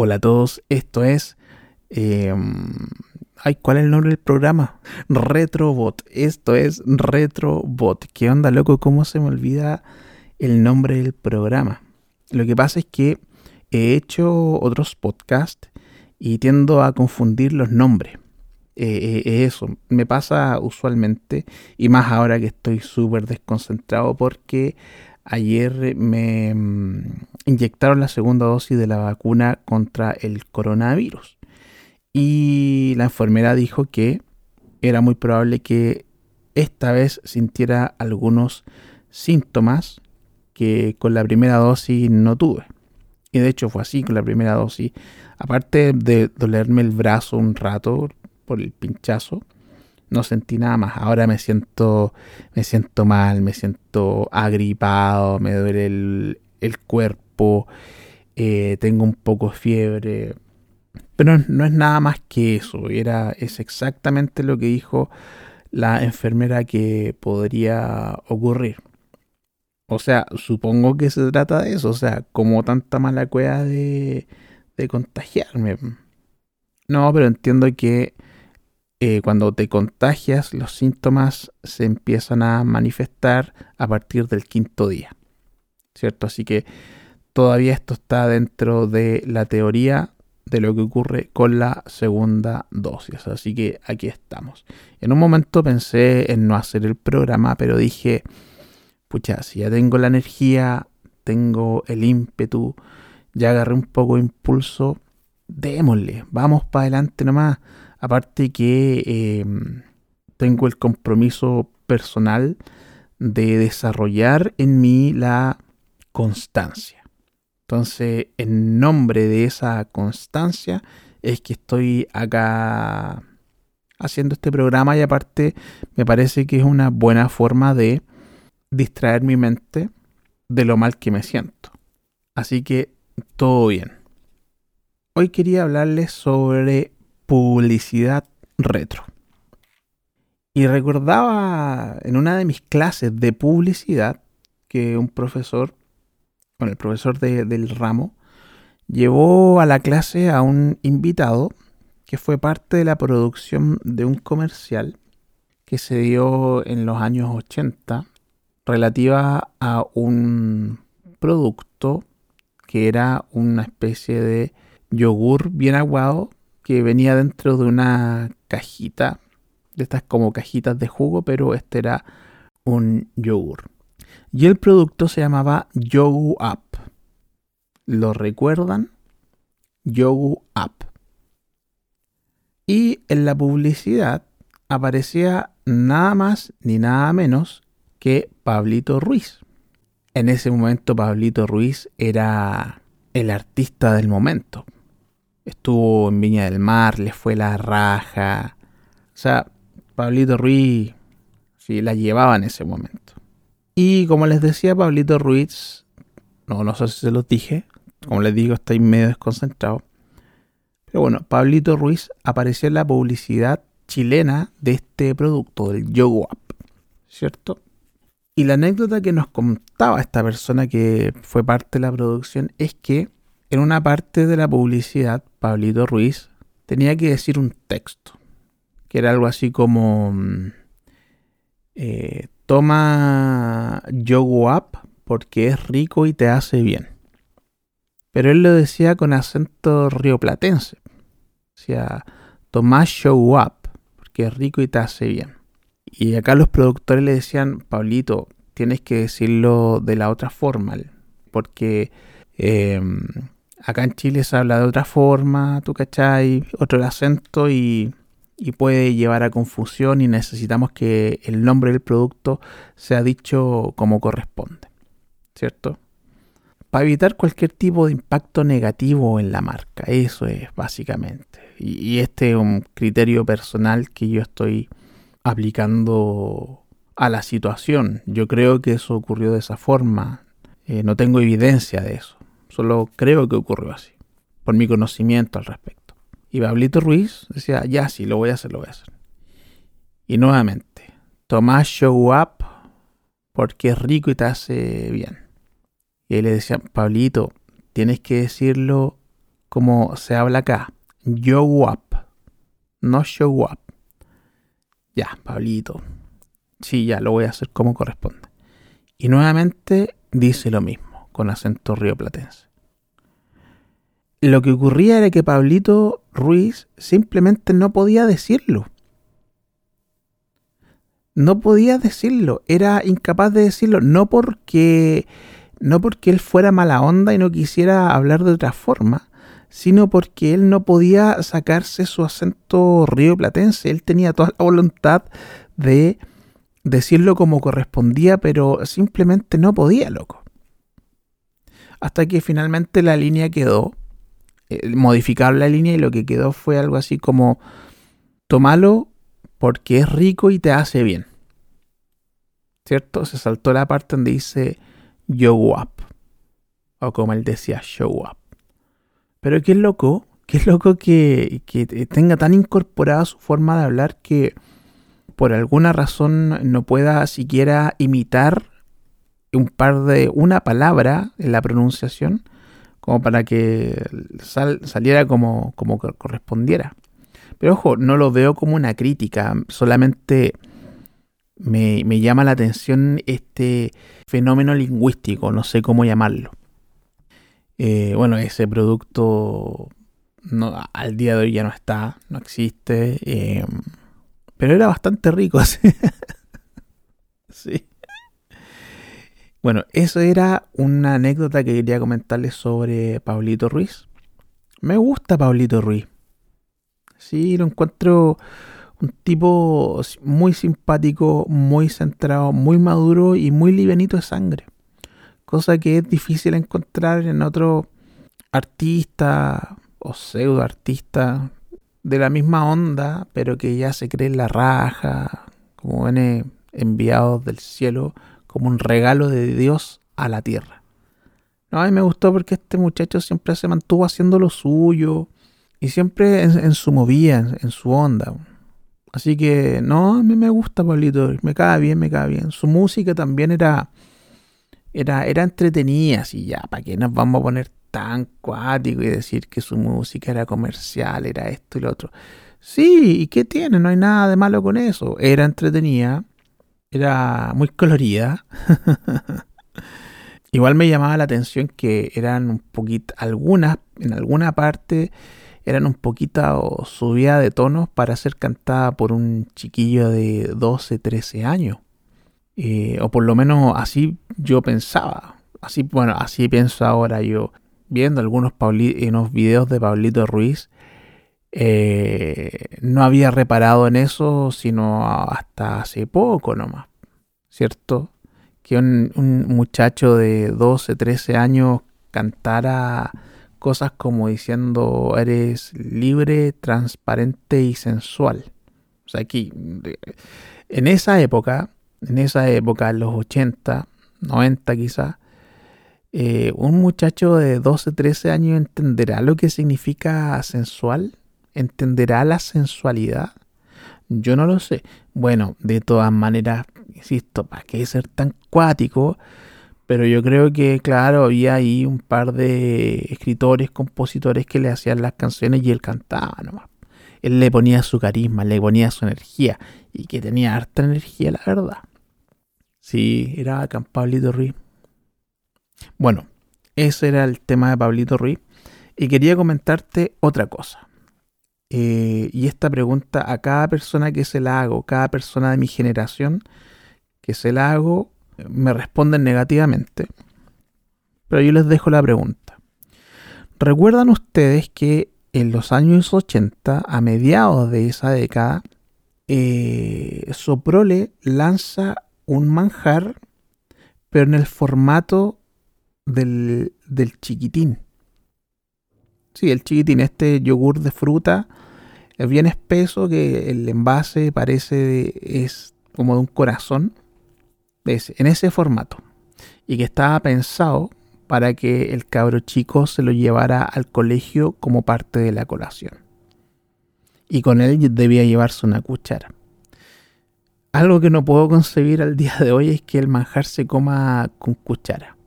Hola a todos, esto es... Eh, ay, ¿cuál es el nombre del programa? Retrobot, esto es Retrobot. ¿Qué onda, loco? ¿Cómo se me olvida el nombre del programa? Lo que pasa es que he hecho otros podcasts y tiendo a confundir los nombres. Eh, eh, eso, me pasa usualmente y más ahora que estoy súper desconcentrado porque ayer me mm, inyectaron la segunda dosis de la vacuna contra el coronavirus. Y la enfermera dijo que era muy probable que esta vez sintiera algunos síntomas que con la primera dosis no tuve. Y de hecho fue así con la primera dosis. Aparte de dolerme el brazo un rato por el pinchazo, no sentí nada más. Ahora me siento, me siento mal, me siento agripado, me duele el, cuerpo, eh, tengo un poco de fiebre. Pero no es nada más que eso. Era, es exactamente lo que dijo la enfermera que podría ocurrir. O sea, supongo que se trata de eso. O sea, como tanta mala cueva de, de contagiarme. No, pero entiendo que eh, cuando te contagias, los síntomas se empiezan a manifestar a partir del quinto día. ¿Cierto? Así que todavía esto está dentro de la teoría de lo que ocurre con la segunda dosis. Así que aquí estamos. En un momento pensé en no hacer el programa, pero dije, pucha, si ya tengo la energía, tengo el ímpetu, ya agarré un poco de impulso, démosle, vamos para adelante nomás. Aparte que em, tengo el compromiso personal de desarrollar en mí la constancia. Entonces, en nombre de esa constancia es que estoy acá haciendo este programa y aparte me parece que es una buena forma de distraer mi mente de lo mal que me siento. Así que todo bien. Hoy quería hablarles sobre publicidad retro. Y recordaba en una de mis clases de publicidad que un profesor, con el profesor del ramo, llevó a la clase a un invitado que fue parte de la producción de un comercial que se dio en los años 80 relativa a un producto que era una especie de yogur bien aguado que venía dentro de una cajita, de estas como cajitas de jugo, pero este era un yogur. Y el producto se llamaba Yogu Up. ¿Lo recuerdan? Yogu Up. Y en la publicidad aparecía nada más ni nada menos que Pablito Ruiz. En ese momento Pablito Ruiz era el artista del momento estuvo en Viña del Mar, le fue la raja. O sea, Pablito Ruiz sí la llevaba en ese momento. Y como les decía, Pablito Ruiz, no, no sé si se los dije, como les digo, estoy medio desconcentrado. Pero bueno, Pablito Ruiz apareció en la publicidad chilena de este producto, del Yogo Up, ¿cierto? Y la anécdota que nos contaba esta persona que fue parte de la producción es que en una parte de la publicidad, Pablito Ruiz tenía que decir un texto, que era algo así como, mm, eh, toma Yogo Up porque es rico y te hace bien. Pero él lo decía con acento rioplatense. O sea, toma Show Up porque es rico y te hace bien. Y acá los productores le decían, Pablito, tienes que decirlo de la otra forma, porque em, Acá en Chile se habla de otra forma, tú cachai, otro acento y, y puede llevar a confusión y necesitamos que el nombre del producto sea dicho como corresponde, ¿cierto? Para evitar cualquier tipo de impacto negativo en la marca, eso es básicamente. Y, este es un criterio personal que yo estoy aplicando a la situación. Yo creo que eso ocurrió de esa forma, eh, no tengo evidencia de eso. Solo creo que ocurrió así, por mi conocimiento al respecto. Y Pablito Ruiz decía, ya sí, lo voy a hacer, lo voy a hacer. Y nuevamente, Tomás show up porque es rico y te hace bien. Y él le decía, Pablito, tienes que decirlo como se habla acá. Yo up. No show up. Ya, Pablito. Sí, ya lo voy a hacer como corresponde. Y nuevamente dice lo mismo, con acento rioplatense. Lo que ocurría era que Pablito Ruiz simplemente no podía decirlo. No podía decirlo, era incapaz de decirlo, no porque no porque él fuera mala onda y no quisiera hablar de otra forma, sino porque él no podía sacarse su acento rioplatense. Él tenía toda la voluntad de decirlo como correspondía, pero simplemente no podía, loco. Hasta que finalmente la línea quedó, eh, modificaron la línea y lo que quedó fue algo así como, tómalo porque es rico y te hace bien. ¿Cierto? Se saltó la parte donde dice yo up. O como él decía, show up. Pero qué loco, qué loco que, que tenga tan incorporada su forma de hablar que por alguna razón no pueda siquiera imitar un par de una palabra en la pronunciación como para que saliera como, como correspondiera. Pero ojo, no lo veo como una crítica, solamente me, llama la atención este fenómeno lingüístico, no sé cómo llamarlo. Eh, bueno, ese producto no, al día de hoy ya no está, no existe. Eh, pero era bastante rico. sí. Bueno, eso era una anécdota que quería comentarles sobre Pablito Ruiz. Me gusta Pablito Ruiz. Sí, lo encuentro un tipo muy simpático, muy centrado, muy maduro y muy livianito de sangre. Cosa que es difícil encontrar en otro artista o pseudo artista de la misma onda, pero que ya se cree en la raja, como viene enviados del cielo, como un regalo de Dios a la tierra. No, a mí me gustó porque este muchacho siempre se mantuvo haciendo lo suyo y siempre en, su movida, en, su onda. Así que, no, a mí me gusta Pablito, me cae bien, me cae bien. Su música también era, era, era entretenida, así ya, ¿para qué nos vamos a poner tan cuático y decir que su música era comercial, era esto y lo otro. Sí, ¿y qué tiene? No hay nada de malo con eso. Era entretenida, era muy colorida. Igual me llamaba la atención que eran un poquito, algunas, en alguna parte, eran un poquito subida de tonos para ser cantada por un chiquillo de 12, 13 años. Eh, o por lo menos así yo pensaba. Así, bueno, así pienso ahora yo viendo algunos unos videos de Pablito Ruiz, eh, no había reparado en eso sino hasta hace poco nomás, ¿cierto? Que un, muchacho de 12, 13 años cantara cosas como diciendo eres libre, transparente y sensual. O sea, aquí, en esa época, en esa época, en los 80, 90 quizás, eh, un muchacho de 12, 13 años entenderá lo que significa sensual, entenderá la sensualidad. Yo no lo sé. Bueno, de todas maneras, insisto, ¿para qué ser tan cuático? Pero yo creo que, claro, había ahí un par de escritores, compositores que le hacían las canciones y él cantaba nomás. Él le ponía su carisma, le ponía su energía y que tenía harta energía, la verdad. Sí, era Pablito Ruiz. Bueno, ese era el tema de Pablito Ruiz. Y quería comentarte otra cosa. Eh, y esta pregunta a cada persona que se la hago, cada persona de mi generación que se la hago, me responden negativamente. Pero yo les dejo la pregunta. ¿Recuerdan ustedes que en los años 80, a mediados de esa década, eh, Soprole lanza un manjar, pero en el formato del, chiquitín. Sí, el chiquitín, este yogur de fruta es bien espeso que el envase parece es como de un corazón en ese formato. Y que estaba pensado para que el cabro chico se lo llevara al colegio como parte de la colación. Y con él debía llevarse una cuchara. Algo que no puedo concebir al día de hoy es que el manjar se coma con cuchara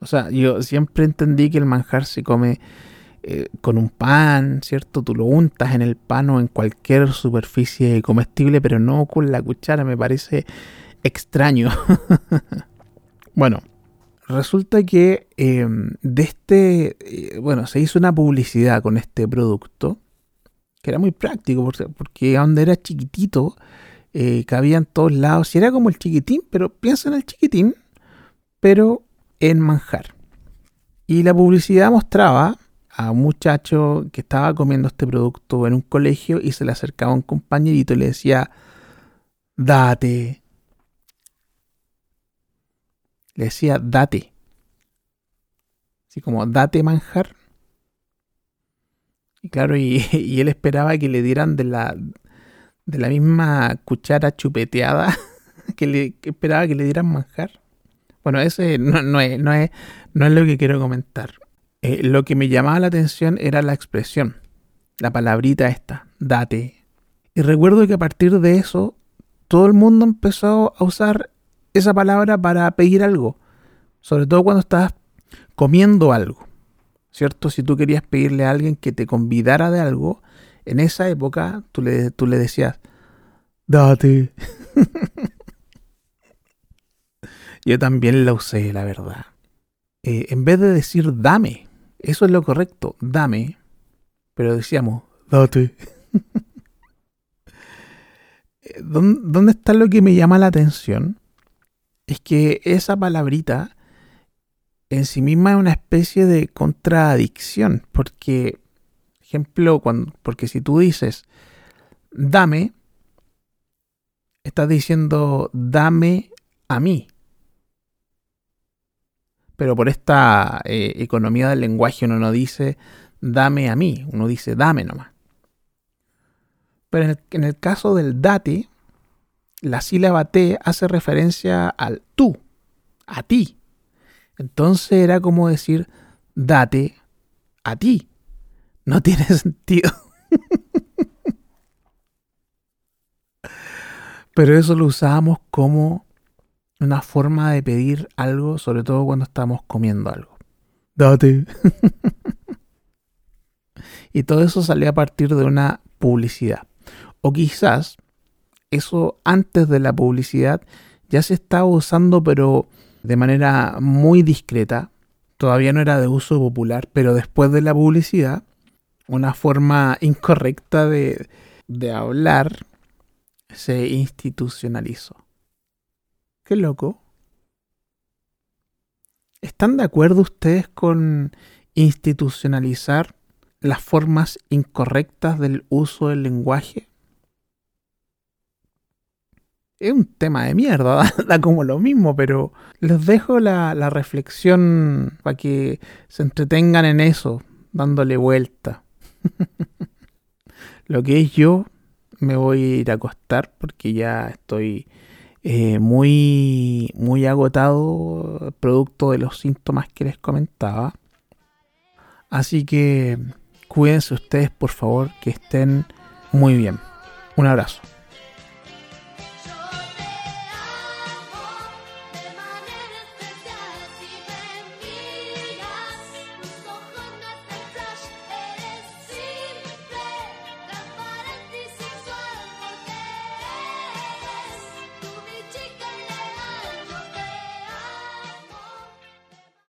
o sea, yo siempre entendí que el manjar se come eh, con un pan, ¿cierto? Tú lo untas en el pan o en cualquier superficie comestible, pero no con la cuchara, me parece extraño. bueno, resulta que em, de este, eh, bueno, se hizo una publicidad con este producto, que era muy práctico, porque donde era chiquitito, eh, cabía en todos lados, y era como el chiquitín, pero piensa en el chiquitín, pero en manjar. Y la publicidad mostraba a un muchacho que estaba comiendo este producto en un colegio y se le acercaba un compañerito y le decía, date. Le decía, date. Así como, date manjar. Y claro, y, él esperaba que le dieran de la, de la misma cuchara chupeteada que, le, esperaba que le dieran manjar. Bueno, ese no, no, es, no, es, no es lo que quiero comentar. Eh, lo que me llamaba la atención era la expresión, la palabrita esta, date. Y recuerdo que a partir de eso, todo el mundo empezó a usar esa palabra para pedir algo, sobre todo cuando estabas comiendo algo, ¿cierto? Si tú querías pedirle a alguien que te convidara de algo, en esa época tú le, tú le decías, date. Yo también la usé, la verdad. Eh, en vez de decir dame, eso es lo correcto, dame. Pero decíamos, date. ¿Dónde está lo que me llama la atención? Es que esa palabrita en sí misma es una especie de contradicción. Porque, ejemplo, cuando, porque si tú dices, dame, estás diciendo, dame a mí pero por esta eh, economía del lenguaje uno no dice dame a mí, uno dice dame nomás. Pero en el, caso del date, la sílaba T hace referencia al tú, a ti. Entonces era como decir date a ti. No tiene sentido. Pero eso lo usábamos como una forma de pedir algo, sobre todo cuando estamos comiendo algo. Date. y todo eso salió a partir de una publicidad. O quizás eso antes de la publicidad ya se estaba usando, pero de manera muy discreta. Todavía no era de uso popular, pero después de la publicidad, una forma incorrecta de, de hablar se institucionalizó. Qué loco. ¿Están de acuerdo ustedes con institucionalizar las formas incorrectas del uso del lenguaje? Es un tema de mierda, da, como lo mismo, pero les dejo la, la reflexión para que se entretengan en eso, dándole vuelta. lo que es yo, me voy a ir a acostar porque ya estoy eh, muy, muy agotado, producto de los síntomas que les comentaba. Así que cuídense ustedes, por favor, que estén muy bien. Un abrazo.